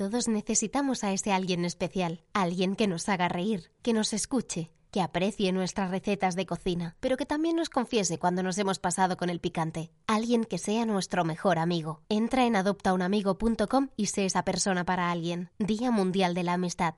Todos necesitamos a ese alguien especial, alguien que nos haga reír, que nos escuche, que aprecie nuestras recetas de cocina, pero que también nos confiese cuando nos hemos pasado con el picante. Alguien que sea nuestro mejor amigo. Entra en adoptaunamigo.com y sé esa persona para alguien. Día Mundial de la Amistad.